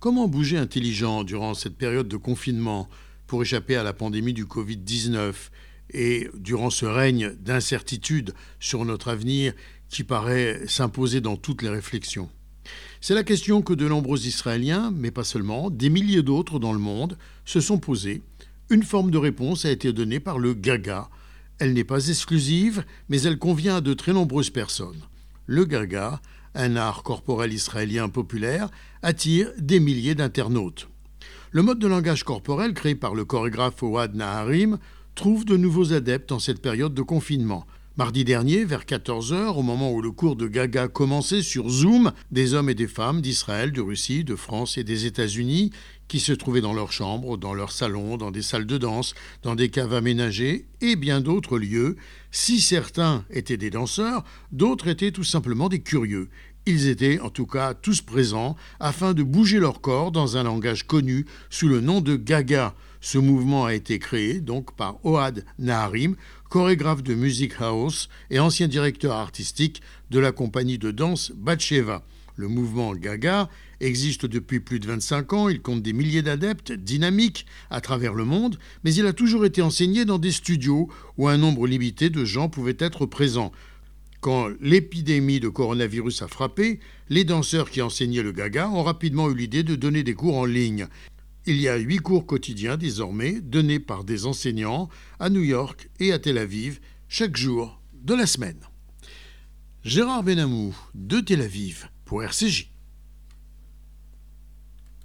Comment bouger intelligent durant cette période de confinement pour échapper à la pandémie du Covid-19 et durant ce règne d'incertitude sur notre avenir qui paraît s'imposer dans toutes les réflexions? C'est la question que de nombreux Israéliens, mais pas seulement, des milliers d'autres dans le monde, se sont posées. Une forme de réponse a été donnée par le Gaga. Elle n'est pas exclusive, mais elle convient à de très nombreuses personnes. Le Gaga, un art corporel israélien populaire, attire des milliers d'internautes. Le mode de langage corporel créé par le chorégraphe Ouad Naharim trouve de nouveaux adeptes en cette période de confinement. Mardi dernier, vers 14h, au moment où le cours de Gaga commençait sur Zoom, des hommes et des femmes d'Israël, de Russie, de France et des États-Unis qui se trouvaient dans leurs chambres, dans leurs salons, dans des salles de danse, dans des caves aménagées et bien d'autres lieux. Si certains étaient des danseurs, d'autres étaient tout simplement des curieux. Ils étaient en tout cas tous présents afin de bouger leur corps dans un langage connu sous le nom de Gaga. Ce mouvement a été créé donc par Ohad Naharim, chorégraphe de Music House et ancien directeur artistique de la compagnie de danse Batsheva. Le mouvement Gaga existe depuis plus de 25 ans, il compte des milliers d'adeptes dynamiques à travers le monde, mais il a toujours été enseigné dans des studios où un nombre limité de gens pouvaient être présents. Quand l'épidémie de coronavirus a frappé, les danseurs qui enseignaient le gaga ont rapidement eu l'idée de donner des cours en ligne. Il y a huit cours quotidiens désormais donnés par des enseignants à New York et à Tel Aviv chaque jour de la semaine. Gérard Benamou de Tel Aviv pour RCJ.